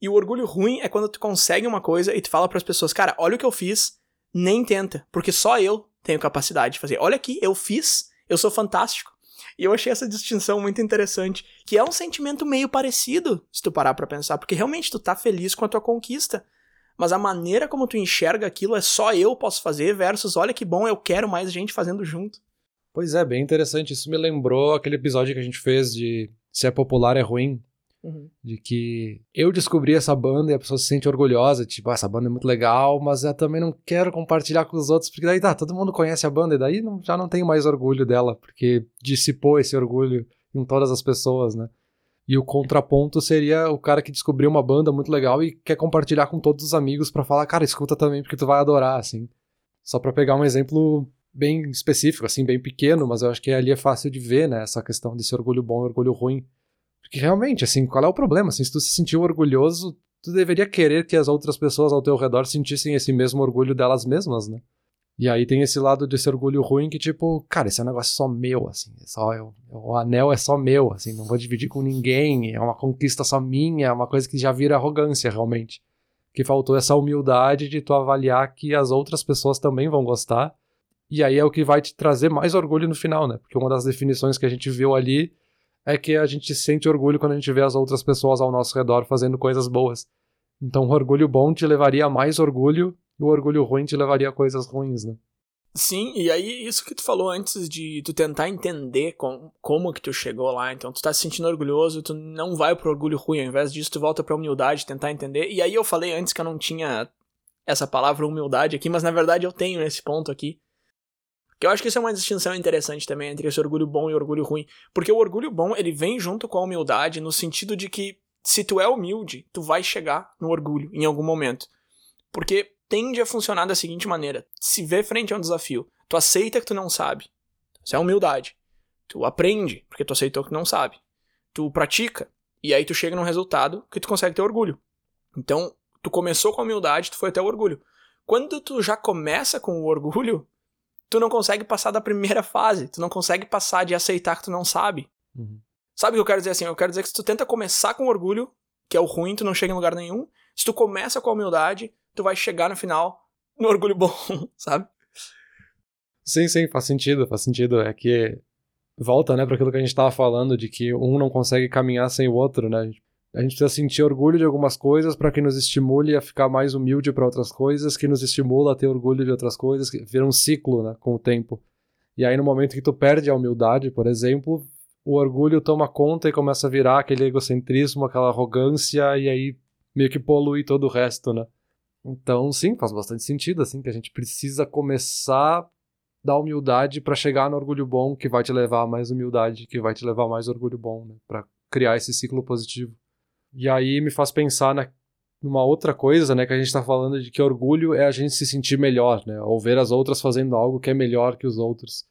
e o orgulho ruim é quando tu consegue uma coisa e tu fala para as pessoas, cara, olha o que eu fiz, nem tenta, porque só eu tenho capacidade de fazer. Olha aqui, eu fiz, eu sou fantástico. E eu achei essa distinção muito interessante, que é um sentimento meio parecido, se tu parar para pensar, porque realmente tu tá feliz com a tua conquista, mas a maneira como tu enxerga aquilo é só eu posso fazer versus olha que bom, eu quero mais gente fazendo junto. Pois é, bem interessante. Isso me lembrou aquele episódio que a gente fez de se é popular é ruim, Uhum. De que eu descobri essa banda e a pessoa se sente orgulhosa, tipo, ah, essa banda é muito legal, mas eu também não quero compartilhar com os outros, porque daí tá, todo mundo conhece a banda, e daí não, já não tenho mais orgulho dela, porque dissipou esse orgulho em todas as pessoas, né? E o contraponto seria o cara que descobriu uma banda muito legal e quer compartilhar com todos os amigos para falar, cara, escuta também porque tu vai adorar, assim. Só para pegar um exemplo bem específico, assim, bem pequeno, mas eu acho que ali é fácil de ver, né, essa questão desse orgulho bom e orgulho ruim. Porque realmente, assim, qual é o problema? Assim, se tu se sentiu orgulhoso, tu deveria querer que as outras pessoas ao teu redor sentissem esse mesmo orgulho delas mesmas, né? E aí tem esse lado desse orgulho ruim que, tipo, cara, esse é um negócio só meu, assim. É só, eu, o anel é só meu, assim, não vou dividir com ninguém, é uma conquista só minha, é uma coisa que já vira arrogância, realmente. Que faltou essa humildade de tu avaliar que as outras pessoas também vão gostar. E aí é o que vai te trazer mais orgulho no final, né? Porque uma das definições que a gente viu ali é que a gente sente orgulho quando a gente vê as outras pessoas ao nosso redor fazendo coisas boas. Então, o orgulho bom te levaria a mais orgulho e o orgulho ruim te levaria a coisas ruins, né? Sim, e aí isso que tu falou antes de tu tentar entender com, como que tu chegou lá, então tu tá se sentindo orgulhoso, tu não vai pro orgulho ruim, ao invés disso tu volta pra humildade, tentar entender. E aí eu falei antes que eu não tinha essa palavra humildade aqui, mas na verdade eu tenho nesse ponto aqui. Que eu acho que isso é uma distinção interessante também entre esse orgulho bom e orgulho ruim, porque o orgulho bom, ele vem junto com a humildade no sentido de que se tu é humilde, tu vai chegar no orgulho em algum momento. Porque tende a funcionar da seguinte maneira: se vê frente a um desafio, tu aceita que tu não sabe. Isso é humildade. Tu aprende, porque tu aceitou que não sabe. Tu pratica, e aí tu chega num resultado que tu consegue ter orgulho. Então, tu começou com a humildade, tu foi até o orgulho. Quando tu já começa com o orgulho, tu não consegue passar da primeira fase. Tu não consegue passar de aceitar que tu não sabe. Uhum. Sabe o que eu quero dizer assim? Eu quero dizer que se tu tenta começar com orgulho, que é o ruim, tu não chega em lugar nenhum. Se tu começa com a humildade, tu vai chegar no final no orgulho bom, sabe? Sim, sim, faz sentido, faz sentido. É que volta, né, para aquilo que a gente tava falando de que um não consegue caminhar sem o outro, né? A gente precisa sentir orgulho de algumas coisas para que nos estimule a ficar mais humilde para outras coisas, que nos estimula a ter orgulho de outras coisas, que vira um ciclo, né, com o tempo. E aí no momento que tu perde a humildade, por exemplo, o orgulho toma conta e começa a virar aquele egocentrismo, aquela arrogância e aí meio que polui todo o resto, né? Então, sim, faz bastante sentido, assim, que a gente precisa começar da humildade para chegar no orgulho bom, que vai te levar a mais humildade, que vai te levar a mais orgulho bom, né? Para criar esse ciclo positivo. E aí me faz pensar na, numa outra coisa, né, que a gente está falando de que orgulho é a gente se sentir melhor, né? Ou ver as outras fazendo algo que é melhor que os outros.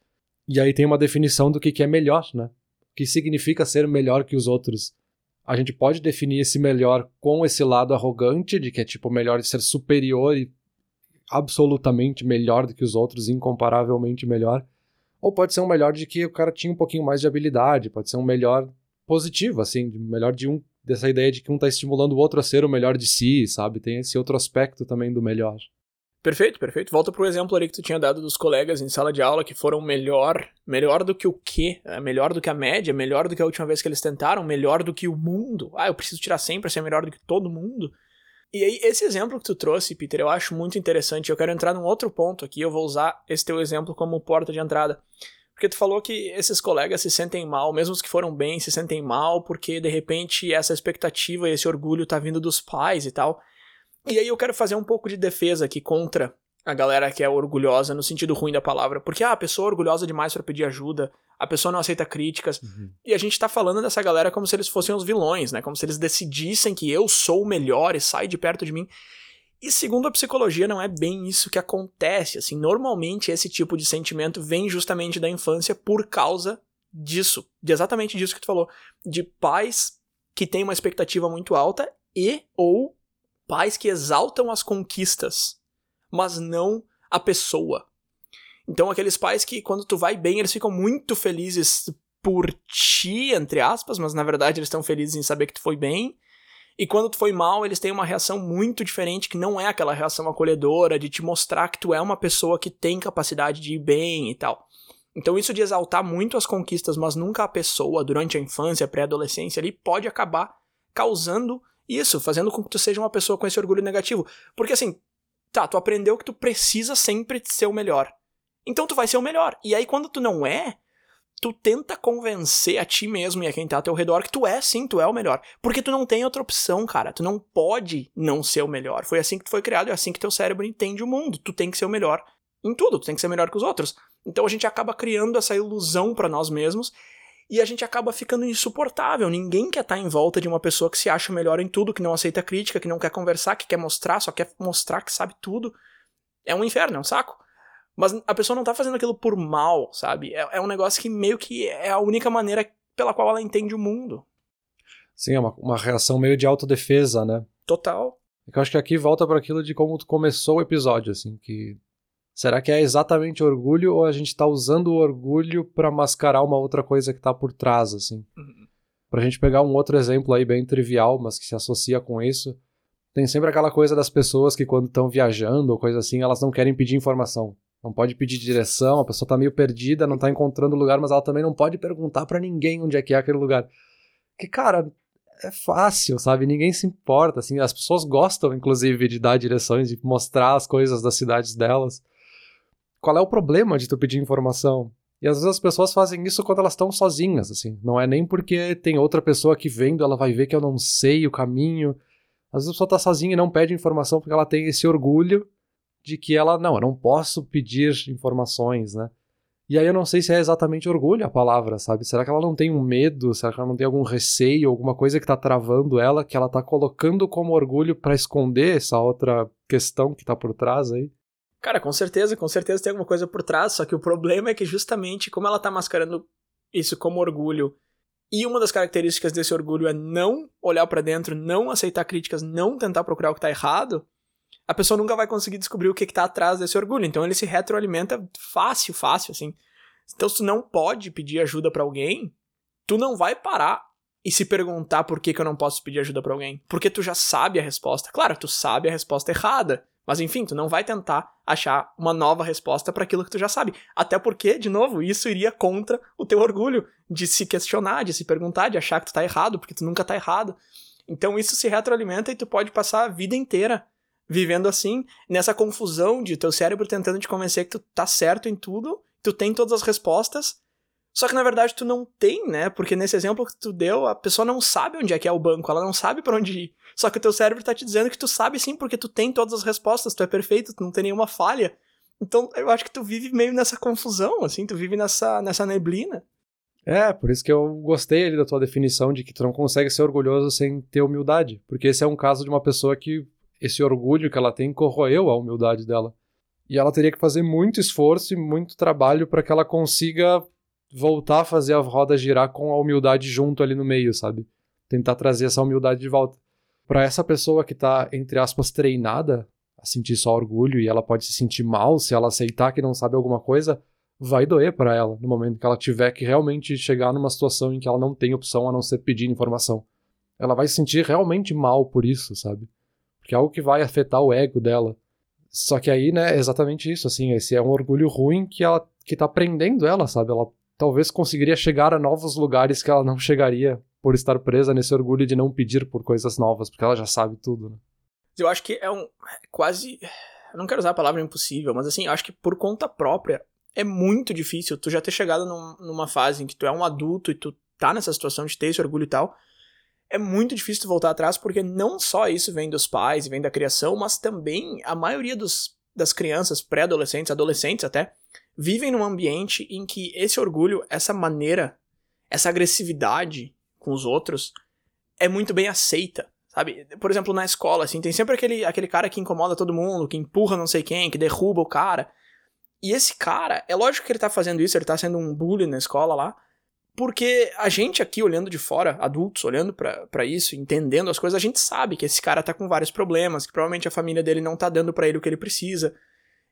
E aí tem uma definição do que, que é melhor, né? O que significa ser melhor que os outros a gente pode definir esse melhor com esse lado arrogante, de que é tipo melhor de ser superior e absolutamente melhor do que os outros, incomparavelmente melhor. Ou pode ser um melhor de que o cara tinha um pouquinho mais de habilidade, pode ser um melhor positivo, assim, melhor de um, dessa ideia de que um tá estimulando o outro a ser o melhor de si, sabe? Tem esse outro aspecto também do melhor. Perfeito, perfeito. Volta pro exemplo ali que tu tinha dado dos colegas em sala de aula que foram melhor, melhor do que o quê? É, melhor do que a média, melhor do que a última vez que eles tentaram, melhor do que o mundo. Ah, eu preciso tirar 100 para ser melhor do que todo mundo. E aí, esse exemplo que tu trouxe, Peter, eu acho muito interessante. Eu quero entrar num outro ponto aqui, eu vou usar esse teu exemplo como porta de entrada. Porque tu falou que esses colegas se sentem mal, mesmo os que foram bem se sentem mal, porque de repente essa expectativa e esse orgulho tá vindo dos pais e tal. E aí eu quero fazer um pouco de defesa aqui contra a galera que é orgulhosa no sentido ruim da palavra. Porque ah, a pessoa é orgulhosa demais para pedir ajuda, a pessoa não aceita críticas. Uhum. E a gente tá falando dessa galera como se eles fossem os vilões, né? Como se eles decidissem que eu sou o melhor e sai de perto de mim. E segundo a psicologia, não é bem isso que acontece. Assim, normalmente esse tipo de sentimento vem justamente da infância por causa disso, de exatamente disso que tu falou, de pais que têm uma expectativa muito alta e ou pais que exaltam as conquistas, mas não a pessoa. Então, aqueles pais que, quando tu vai bem, eles ficam muito felizes por ti, entre aspas, mas na verdade eles estão felizes em saber que tu foi bem. E quando tu foi mal, eles têm uma reação muito diferente, que não é aquela reação acolhedora de te mostrar que tu é uma pessoa que tem capacidade de ir bem e tal. Então, isso de exaltar muito as conquistas, mas nunca a pessoa, durante a infância, pré-adolescência, ali pode acabar causando isso, fazendo com que tu seja uma pessoa com esse orgulho negativo. Porque assim, tá, tu aprendeu que tu precisa sempre ser o melhor. Então tu vai ser o melhor. E aí quando tu não é, tu tenta convencer a ti mesmo e a quem tá ao teu redor que tu é sim, tu é o melhor. Porque tu não tem outra opção, cara. Tu não pode não ser o melhor. Foi assim que tu foi criado, é assim que teu cérebro entende o mundo. Tu tem que ser o melhor em tudo, tu tem que ser melhor que os outros. Então a gente acaba criando essa ilusão para nós mesmos e a gente acaba ficando insuportável. Ninguém quer estar em volta de uma pessoa que se acha melhor em tudo, que não aceita crítica, que não quer conversar, que quer mostrar, só quer mostrar que sabe tudo. É um inferno, é um saco. Mas a pessoa não tá fazendo aquilo por mal, sabe? É, é um negócio que meio que é a única maneira pela qual ela entende o mundo. Sim, é uma, uma reação meio de autodefesa, né? Total. É eu acho que aqui volta para aquilo de como começou o episódio, assim, que Será que é exatamente orgulho ou a gente tá usando o orgulho para mascarar uma outra coisa que tá por trás, assim? Uhum. Pra gente pegar um outro exemplo aí bem trivial, mas que se associa com isso, tem sempre aquela coisa das pessoas que quando estão viajando ou coisa assim, elas não querem pedir informação. Não pode pedir direção, a pessoa tá meio perdida, não tá encontrando o lugar, mas ela também não pode perguntar para ninguém onde é que é aquele lugar. Que, cara, é fácil, sabe? Ninguém se importa, assim. As pessoas gostam, inclusive, de dar direções, de mostrar as coisas das cidades delas qual é o problema de tu pedir informação? E às vezes as pessoas fazem isso quando elas estão sozinhas, assim. Não é nem porque tem outra pessoa aqui vendo, ela vai ver que eu não sei o caminho. Às vezes a pessoa tá sozinha e não pede informação porque ela tem esse orgulho de que ela, não, eu não posso pedir informações, né? E aí eu não sei se é exatamente orgulho a palavra, sabe? Será que ela não tem um medo? Será que ela não tem algum receio, alguma coisa que tá travando ela, que ela tá colocando como orgulho para esconder essa outra questão que tá por trás aí? Cara, com certeza, com certeza tem alguma coisa por trás, só que o problema é que justamente como ela tá mascarando isso como orgulho, e uma das características desse orgulho é não olhar para dentro, não aceitar críticas, não tentar procurar o que tá errado, a pessoa nunca vai conseguir descobrir o que, que tá atrás desse orgulho. Então ele se retroalimenta fácil, fácil, assim. Então se tu não pode pedir ajuda para alguém, tu não vai parar e se perguntar por que, que eu não posso pedir ajuda para alguém. Porque tu já sabe a resposta. Claro, tu sabe a resposta errada. Mas enfim, tu não vai tentar achar uma nova resposta para aquilo que tu já sabe. Até porque, de novo, isso iria contra o teu orgulho de se questionar, de se perguntar, de achar que tu tá errado, porque tu nunca tá errado. Então isso se retroalimenta e tu pode passar a vida inteira vivendo assim, nessa confusão de teu cérebro tentando te convencer que tu tá certo em tudo, tu tem todas as respostas, só que na verdade tu não tem, né? Porque nesse exemplo que tu deu, a pessoa não sabe onde é que é o banco, ela não sabe para onde ir. Só que o teu cérebro tá te dizendo que tu sabe sim, porque tu tem todas as respostas, tu é perfeito, tu não tem nenhuma falha. Então eu acho que tu vive meio nessa confusão, assim, tu vive nessa, nessa neblina. É, por isso que eu gostei ali da tua definição de que tu não consegue ser orgulhoso sem ter humildade. Porque esse é um caso de uma pessoa que esse orgulho que ela tem corroeu a humildade dela. E ela teria que fazer muito esforço e muito trabalho para que ela consiga voltar a fazer a roda girar com a humildade junto ali no meio, sabe? Tentar trazer essa humildade de volta. Para essa pessoa que tá, entre aspas, treinada a sentir só orgulho e ela pode se sentir mal se ela aceitar que não sabe alguma coisa, vai doer para ela no momento que ela tiver que realmente chegar numa situação em que ela não tem opção a não ser pedir informação. Ela vai se sentir realmente mal por isso, sabe? Porque é algo que vai afetar o ego dela. Só que aí, né, é exatamente isso, assim, esse é um orgulho ruim que ela que tá prendendo ela, sabe? Ela talvez conseguiria chegar a novos lugares que ela não chegaria por estar presa nesse orgulho de não pedir por coisas novas, porque ela já sabe tudo, né? Eu acho que é um quase eu não quero usar a palavra impossível, mas assim, eu acho que por conta própria é muito difícil tu já ter chegado num, numa fase em que tu é um adulto e tu tá nessa situação de ter esse orgulho e tal. É muito difícil voltar atrás porque não só isso vem dos pais e vem da criação, mas também a maioria dos, das crianças, pré-adolescentes, adolescentes até, vivem num ambiente em que esse orgulho, essa maneira, essa agressividade com os outros é muito bem aceita, sabe? Por exemplo, na escola, assim, tem sempre aquele, aquele cara que incomoda todo mundo, que empurra não sei quem, que derruba o cara. E esse cara, é lógico que ele tá fazendo isso, ele tá sendo um bully na escola lá, porque a gente aqui olhando de fora, adultos olhando para isso, entendendo as coisas, a gente sabe que esse cara tá com vários problemas, que provavelmente a família dele não tá dando para ele o que ele precisa,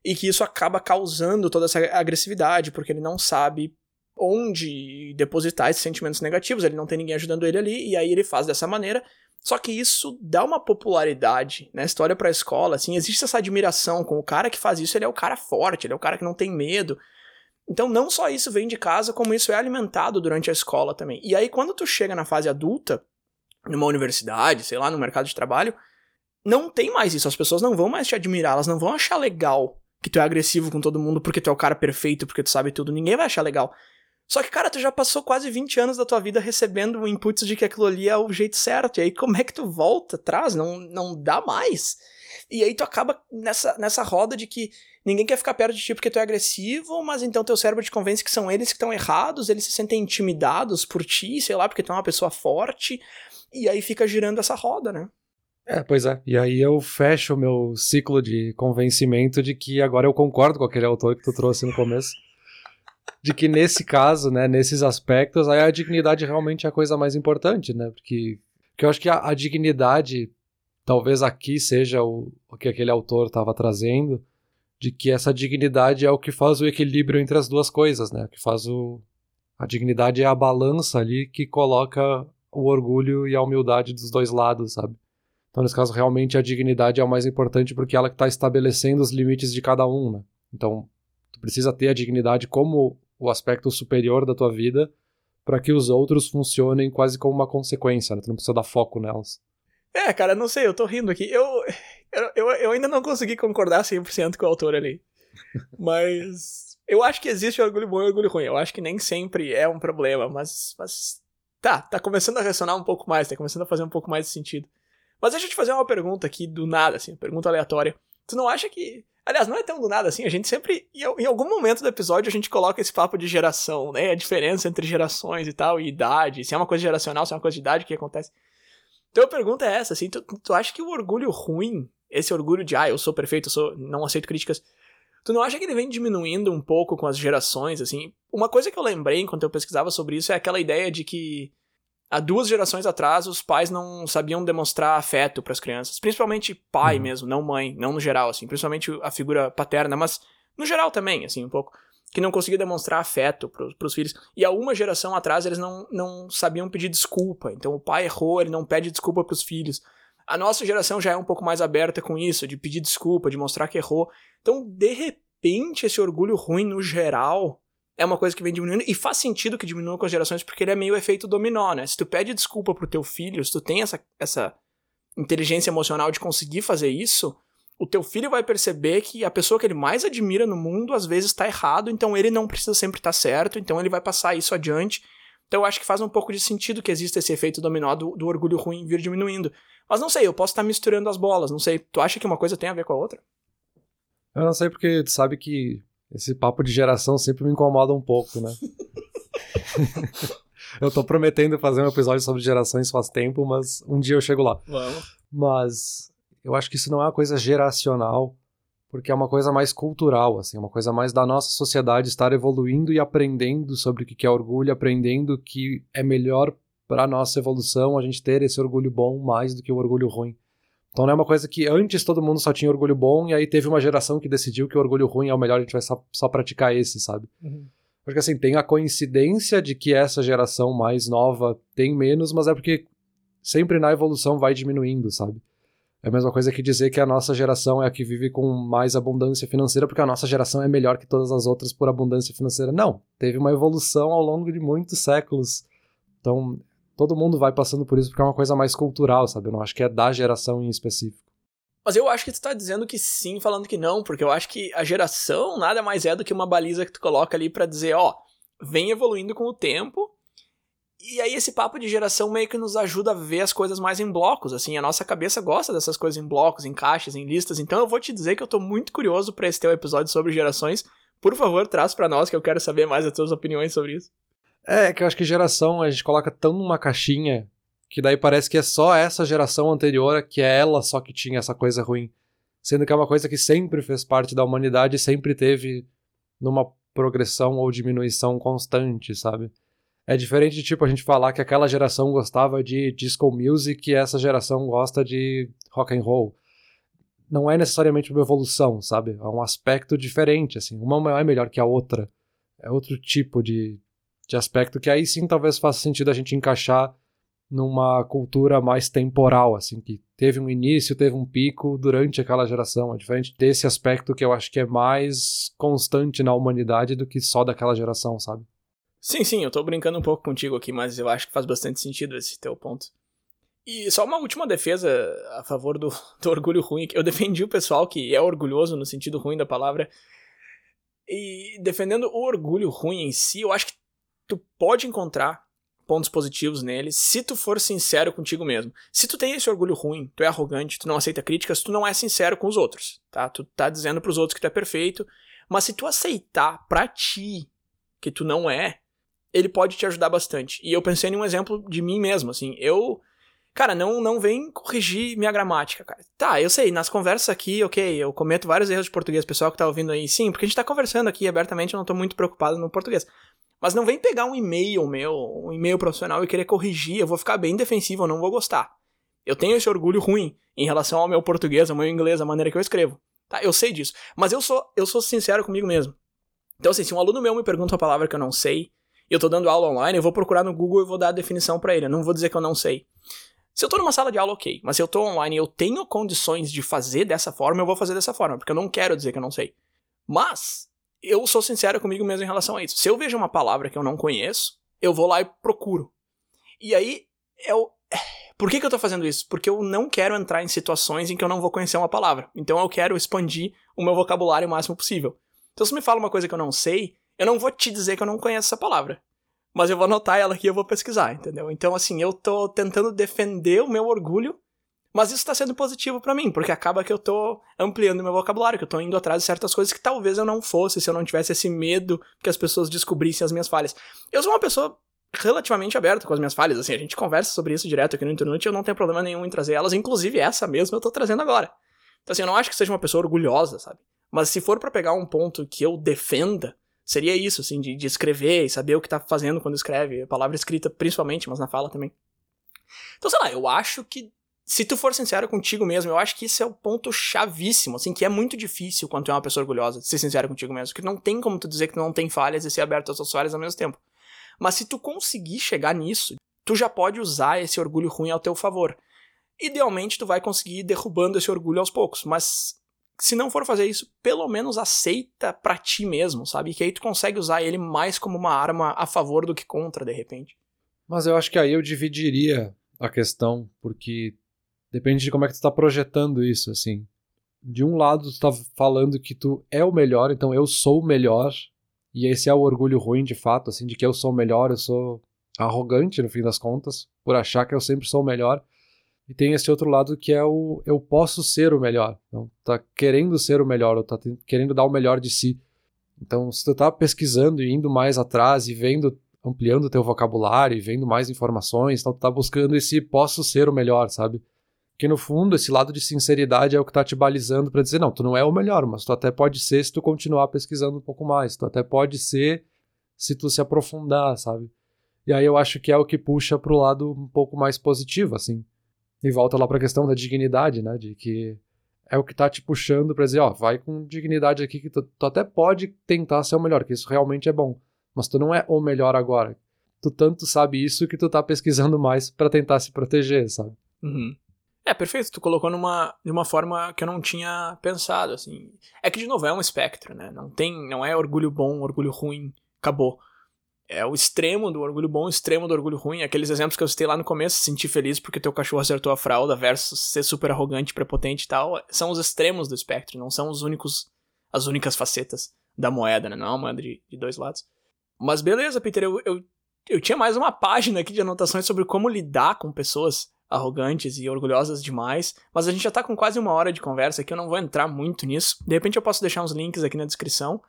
e que isso acaba causando toda essa agressividade, porque ele não sabe onde depositar esses sentimentos negativos, ele não tem ninguém ajudando ele ali, e aí ele faz dessa maneira. Só que isso dá uma popularidade, né? História pra escola, assim, existe essa admiração com o cara que faz isso, ele é o cara forte, ele é o cara que não tem medo. Então não só isso vem de casa, como isso é alimentado durante a escola também. E aí quando tu chega na fase adulta, numa universidade, sei lá, no mercado de trabalho, não tem mais isso, as pessoas não vão mais te admirar, elas não vão achar legal que tu é agressivo com todo mundo porque tu é o cara perfeito, porque tu sabe tudo. Ninguém vai achar legal. Só que, cara, tu já passou quase 20 anos da tua vida recebendo inputs de que aquilo ali é o jeito certo. E aí, como é que tu volta atrás? Não, não dá mais. E aí tu acaba nessa, nessa roda de que ninguém quer ficar perto de ti porque tu é agressivo, mas então teu cérebro te convence que são eles que estão errados, eles se sentem intimidados por ti, sei lá, porque tu é uma pessoa forte. E aí fica girando essa roda, né? É, pois é. E aí eu fecho o meu ciclo de convencimento de que agora eu concordo com aquele autor que tu trouxe no começo. De que nesse caso, né, nesses aspectos, aí a dignidade realmente é a coisa mais importante, né? Porque, porque eu acho que a, a dignidade, talvez aqui seja o, o que aquele autor estava trazendo, de que essa dignidade é o que faz o equilíbrio entre as duas coisas, né? Que faz o a dignidade é a balança ali que coloca o orgulho e a humildade dos dois lados, sabe? Então, nesse caso, realmente a dignidade é o mais importante porque ela que está estabelecendo os limites de cada um, né? Então, tu precisa ter a dignidade como o aspecto superior da tua vida para que os outros funcionem quase como uma consequência, né? Tu não precisa dar foco nelas. É, cara, não sei, eu tô rindo aqui. Eu, eu, eu, ainda não consegui concordar 100% com o autor ali. Mas eu acho que existe orgulho bom e orgulho ruim. Eu acho que nem sempre é um problema, mas, mas tá, tá começando a ressonar um pouco mais, tá começando a fazer um pouco mais de sentido. Mas deixa eu te fazer uma pergunta aqui do nada, assim, pergunta aleatória. Tu não acha que. Aliás, não é tão do nada assim, a gente sempre. Em algum momento do episódio a gente coloca esse papo de geração, né? A diferença entre gerações e tal, e idade, se é uma coisa geracional, se é uma coisa de idade, o que acontece. Então a pergunta é essa, assim, tu, tu acha que o orgulho ruim, esse orgulho de, ah, eu sou perfeito, eu sou, não aceito críticas, tu não acha que ele vem diminuindo um pouco com as gerações, assim? Uma coisa que eu lembrei enquanto eu pesquisava sobre isso é aquela ideia de que há duas gerações atrás os pais não sabiam demonstrar afeto para as crianças, principalmente pai uhum. mesmo, não mãe, não no geral assim, principalmente a figura paterna, mas no geral também, assim, um pouco, que não conseguia demonstrar afeto para os filhos. E há uma geração atrás eles não, não sabiam pedir desculpa. Então o pai errou, ele não pede desculpa para os filhos. A nossa geração já é um pouco mais aberta com isso, de pedir desculpa, de mostrar que errou. Então, de repente, esse orgulho ruim no geral é uma coisa que vem diminuindo e faz sentido que diminua com as gerações porque ele é meio efeito dominó, né? Se tu pede desculpa pro teu filho, se tu tem essa, essa inteligência emocional de conseguir fazer isso, o teu filho vai perceber que a pessoa que ele mais admira no mundo às vezes está errado, então ele não precisa sempre estar tá certo, então ele vai passar isso adiante. Então eu acho que faz um pouco de sentido que exista esse efeito dominó do, do orgulho ruim vir diminuindo. Mas não sei, eu posso estar misturando as bolas, não sei. Tu acha que uma coisa tem a ver com a outra? Eu não sei porque tu sabe que esse papo de geração sempre me incomoda um pouco, né? eu tô prometendo fazer um episódio sobre gerações faz tempo, mas um dia eu chego lá. Vamos. Mas eu acho que isso não é uma coisa geracional, porque é uma coisa mais cultural, assim, uma coisa mais da nossa sociedade estar evoluindo e aprendendo sobre o que é orgulho, aprendendo que é melhor para nossa evolução a gente ter esse orgulho bom mais do que o orgulho ruim. Então não é uma coisa que antes todo mundo só tinha orgulho bom e aí teve uma geração que decidiu que o orgulho ruim é o melhor, a gente vai só, só praticar esse, sabe? Uhum. Porque assim, tem a coincidência de que essa geração mais nova tem menos, mas é porque sempre na evolução vai diminuindo, sabe? É a mesma coisa que dizer que a nossa geração é a que vive com mais abundância financeira, porque a nossa geração é melhor que todas as outras por abundância financeira. Não, teve uma evolução ao longo de muitos séculos. Então, todo mundo vai passando por isso porque é uma coisa mais cultural, sabe? Eu não acho que é da geração em específico. Mas eu acho que tu tá dizendo que sim, falando que não, porque eu acho que a geração nada mais é do que uma baliza que tu coloca ali para dizer, ó, vem evoluindo com o tempo. E aí esse papo de geração meio que nos ajuda a ver as coisas mais em blocos, assim, a nossa cabeça gosta dessas coisas em blocos, em caixas, em listas. Então eu vou te dizer que eu tô muito curioso para esse teu episódio sobre gerações. Por favor, traz para nós que eu quero saber mais as tuas opiniões sobre isso. É, que eu acho que geração a gente coloca tão numa caixinha que daí parece que é só essa geração anterior que é ela só que tinha essa coisa ruim. Sendo que é uma coisa que sempre fez parte da humanidade e sempre teve numa progressão ou diminuição constante, sabe? É diferente de tipo a gente falar que aquela geração gostava de disco music e essa geração gosta de rock and roll. Não é necessariamente uma evolução, sabe? É um aspecto diferente, assim. Uma é melhor que a outra. É outro tipo de, de aspecto que aí sim talvez faça sentido a gente encaixar numa cultura mais temporal, assim, que teve um início, teve um pico durante aquela geração. É diferente desse aspecto que eu acho que é mais constante na humanidade do que só daquela geração, sabe? Sim, sim, eu tô brincando um pouco contigo aqui, mas eu acho que faz bastante sentido esse teu ponto. E só uma última defesa a favor do, do orgulho ruim, eu defendi o pessoal que é orgulhoso no sentido ruim da palavra. E defendendo o orgulho ruim em si, eu acho que tu pode encontrar pontos positivos nele se tu for sincero contigo mesmo. Se tu tem esse orgulho ruim, tu é arrogante, tu não aceita críticas, tu não é sincero com os outros, tá? Tu tá dizendo pros outros que tu é perfeito, mas se tu aceitar pra ti que tu não é, ele pode te ajudar bastante. E eu pensei em um exemplo de mim mesmo, assim, eu Cara, não, não vem corrigir minha gramática, cara. Tá, eu sei, nas conversas aqui, ok, eu cometo vários erros de português, pessoal que tá ouvindo aí, sim, porque a gente tá conversando aqui abertamente, eu não tô muito preocupado no português. Mas não vem pegar um e-mail meu, um e-mail profissional e querer corrigir, eu vou ficar bem defensivo, eu não vou gostar. Eu tenho esse orgulho ruim em relação ao meu português, ao meu inglês, a maneira que eu escrevo. Tá? Eu sei disso. Mas eu sou, eu sou sincero comigo mesmo. Então, assim, se um aluno meu me pergunta uma palavra que eu não sei, eu tô dando aula online, eu vou procurar no Google e vou dar a definição para ele. Eu não vou dizer que eu não sei. Se eu tô numa sala de aula, ok. Mas se eu tô online e eu tenho condições de fazer dessa forma, eu vou fazer dessa forma, porque eu não quero dizer que eu não sei. Mas, eu sou sincero comigo mesmo em relação a isso. Se eu vejo uma palavra que eu não conheço, eu vou lá e procuro. E aí, eu. Por que, que eu tô fazendo isso? Porque eu não quero entrar em situações em que eu não vou conhecer uma palavra. Então eu quero expandir o meu vocabulário o máximo possível. Então se me fala uma coisa que eu não sei, eu não vou te dizer que eu não conheço essa palavra. Mas eu vou anotar ela aqui e eu vou pesquisar, entendeu? Então, assim, eu tô tentando defender o meu orgulho, mas isso tá sendo positivo para mim, porque acaba que eu tô ampliando meu vocabulário, que eu tô indo atrás de certas coisas que talvez eu não fosse se eu não tivesse esse medo que as pessoas descobrissem as minhas falhas. Eu sou uma pessoa relativamente aberta com as minhas falhas, assim, a gente conversa sobre isso direto aqui no internet eu não tenho problema nenhum em trazer elas, inclusive essa mesmo eu tô trazendo agora. Então, assim, eu não acho que seja uma pessoa orgulhosa, sabe? Mas se for para pegar um ponto que eu defenda, seria isso, assim, de, de escrever e saber o que tá fazendo quando escreve, a palavra escrita principalmente, mas na fala também. Então, sei lá, eu acho que, se tu for sincero contigo mesmo, eu acho que isso é o ponto chavíssimo, assim, que é muito difícil quando tu é uma pessoa orgulhosa, ser sincero contigo mesmo, que não tem como tu dizer que tu não tem falhas e ser aberto às suas falhas ao mesmo tempo. Mas se tu conseguir chegar nisso, tu já pode usar esse orgulho ruim ao teu favor. Idealmente, tu vai conseguir ir derrubando esse orgulho aos poucos, mas se não for fazer isso, pelo menos aceita para ti mesmo, sabe? Que aí tu consegue usar ele mais como uma arma a favor do que contra, de repente. Mas eu acho que aí eu dividiria a questão, porque depende de como é que tu tá projetando isso, assim. De um lado, tu tá falando que tu é o melhor, então eu sou o melhor, e esse é o orgulho ruim, de fato, assim, de que eu sou o melhor, eu sou arrogante, no fim das contas, por achar que eu sempre sou o melhor. E tem esse outro lado que é o eu posso ser o melhor. Então, tá querendo ser o melhor, ou tá querendo dar o melhor de si. Então, se tu tá pesquisando e indo mais atrás e vendo, ampliando o teu vocabulário e vendo mais informações, então tu tá buscando esse posso ser o melhor, sabe? Que no fundo, esse lado de sinceridade é o que tá te balizando para dizer, não, tu não é o melhor, mas tu até pode ser se tu continuar pesquisando um pouco mais. Tu até pode ser se tu se aprofundar, sabe? E aí eu acho que é o que puxa pro lado um pouco mais positivo, assim. E volta lá para a questão da dignidade, né? De que é o que tá te puxando para dizer, ó, vai com dignidade aqui que tu, tu, até pode tentar ser o melhor, que isso realmente é bom, mas tu não é o melhor agora. Tu tanto sabe isso que tu tá pesquisando mais para tentar se proteger, sabe? Uhum. É, perfeito. Tu colocou numa, numa forma que eu não tinha pensado, assim. É que, de novo, é um espectro, né? Não tem, não é orgulho bom, orgulho ruim, acabou é o extremo do orgulho bom, o extremo do orgulho ruim. Aqueles exemplos que eu citei lá no começo, sentir feliz porque teu cachorro acertou a fralda versus ser super arrogante, prepotente e tal, são os extremos do espectro, não são os únicos, as únicas facetas da moeda, né? Não é uma moeda de, de dois lados. Mas beleza, Peter, eu, eu, eu tinha mais uma página aqui de anotações sobre como lidar com pessoas arrogantes e orgulhosas demais, mas a gente já tá com quase uma hora de conversa aqui, eu não vou entrar muito nisso. De repente eu posso deixar uns links aqui na descrição.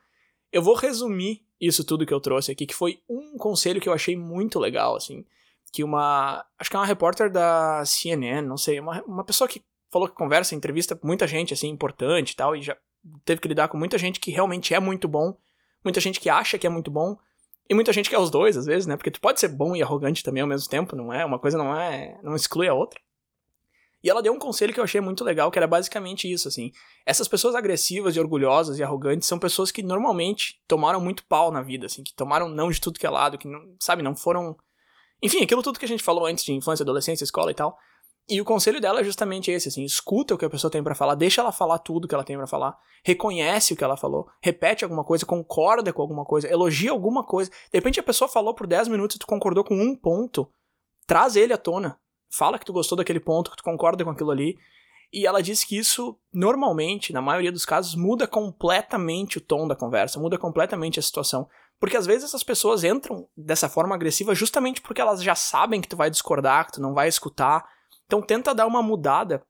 Eu vou resumir isso tudo que eu trouxe aqui, que foi um conselho que eu achei muito legal, assim. Que uma. Acho que é uma repórter da CNN, não sei, uma, uma pessoa que falou que conversa, entrevista muita gente, assim, importante e tal, e já teve que lidar com muita gente que realmente é muito bom, muita gente que acha que é muito bom, e muita gente que é os dois, às vezes, né? Porque tu pode ser bom e arrogante também ao mesmo tempo, não é? Uma coisa não é. não exclui a outra. E ela deu um conselho que eu achei muito legal, que era basicamente isso, assim. Essas pessoas agressivas e orgulhosas e arrogantes são pessoas que normalmente tomaram muito pau na vida, assim, que tomaram não de tudo que é lado, que não, sabe, não foram. Enfim, aquilo tudo que a gente falou antes de infância, adolescência, escola e tal. E o conselho dela é justamente esse, assim, escuta o que a pessoa tem para falar, deixa ela falar tudo que ela tem para falar, reconhece o que ela falou, repete alguma coisa, concorda com alguma coisa, elogia alguma coisa. De repente a pessoa falou por 10 minutos e tu concordou com um ponto, traz ele à tona, fala que tu gostou daquele ponto, que tu concorda com aquilo ali. E ela disse que isso, normalmente, na maioria dos casos, muda completamente o tom da conversa, muda completamente a situação. Porque às vezes essas pessoas entram dessa forma agressiva justamente porque elas já sabem que tu vai discordar, que tu não vai escutar. Então tenta dar uma mudada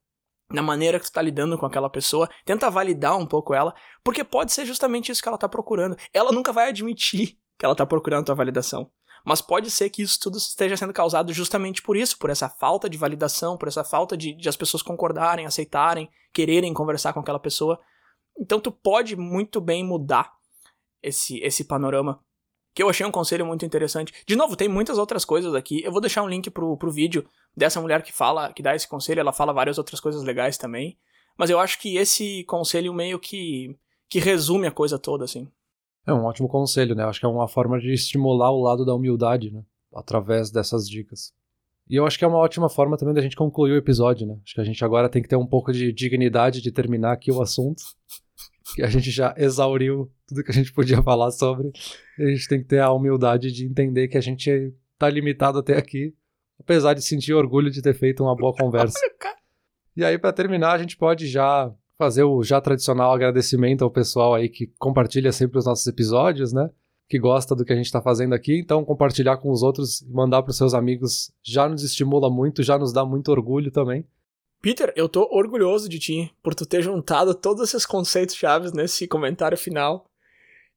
na maneira que tu tá lidando com aquela pessoa, tenta validar um pouco ela, porque pode ser justamente isso que ela tá procurando. Ela nunca vai admitir que ela tá procurando tua validação. Mas pode ser que isso tudo esteja sendo causado justamente por isso, por essa falta de validação, por essa falta de, de as pessoas concordarem, aceitarem, quererem conversar com aquela pessoa. Então tu pode muito bem mudar esse, esse panorama. Que eu achei um conselho muito interessante. De novo, tem muitas outras coisas aqui. Eu vou deixar um link pro, pro vídeo dessa mulher que fala, que dá esse conselho. Ela fala várias outras coisas legais também. Mas eu acho que esse conselho meio que, que resume a coisa toda, assim. É um ótimo conselho, né? Acho que é uma forma de estimular o lado da humildade, né? Através dessas dicas. E eu acho que é uma ótima forma também da gente concluir o episódio, né? Acho que a gente agora tem que ter um pouco de dignidade de terminar aqui o assunto. Que a gente já exauriu tudo que a gente podia falar sobre. E a gente tem que ter a humildade de entender que a gente tá limitado até aqui. Apesar de sentir orgulho de ter feito uma boa conversa. E aí, para terminar, a gente pode já fazer o já tradicional agradecimento ao pessoal aí que compartilha sempre os nossos episódios, né? Que gosta do que a gente está fazendo aqui. Então, compartilhar com os outros e mandar para os seus amigos já nos estimula muito, já nos dá muito orgulho também. Peter, eu tô orgulhoso de ti por tu ter juntado todos esses conceitos chaves nesse comentário final.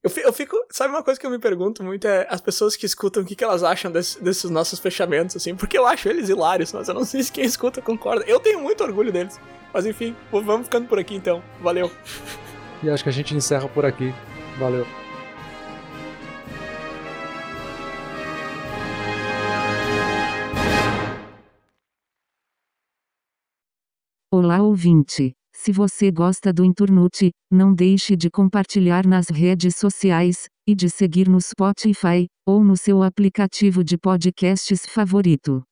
Eu fico, Sabe uma coisa que eu me pergunto muito? É as pessoas que escutam o que, que elas acham desse, desses nossos fechamentos, assim, porque eu acho eles hilários, mas eu não sei se quem escuta concorda. Eu tenho muito orgulho deles. Mas enfim, vamos ficando por aqui então. Valeu. E acho que a gente encerra por aqui. Valeu. Olá ouvinte. Se você gosta do Inturnute, não deixe de compartilhar nas redes sociais, e de seguir no Spotify, ou no seu aplicativo de podcasts favorito.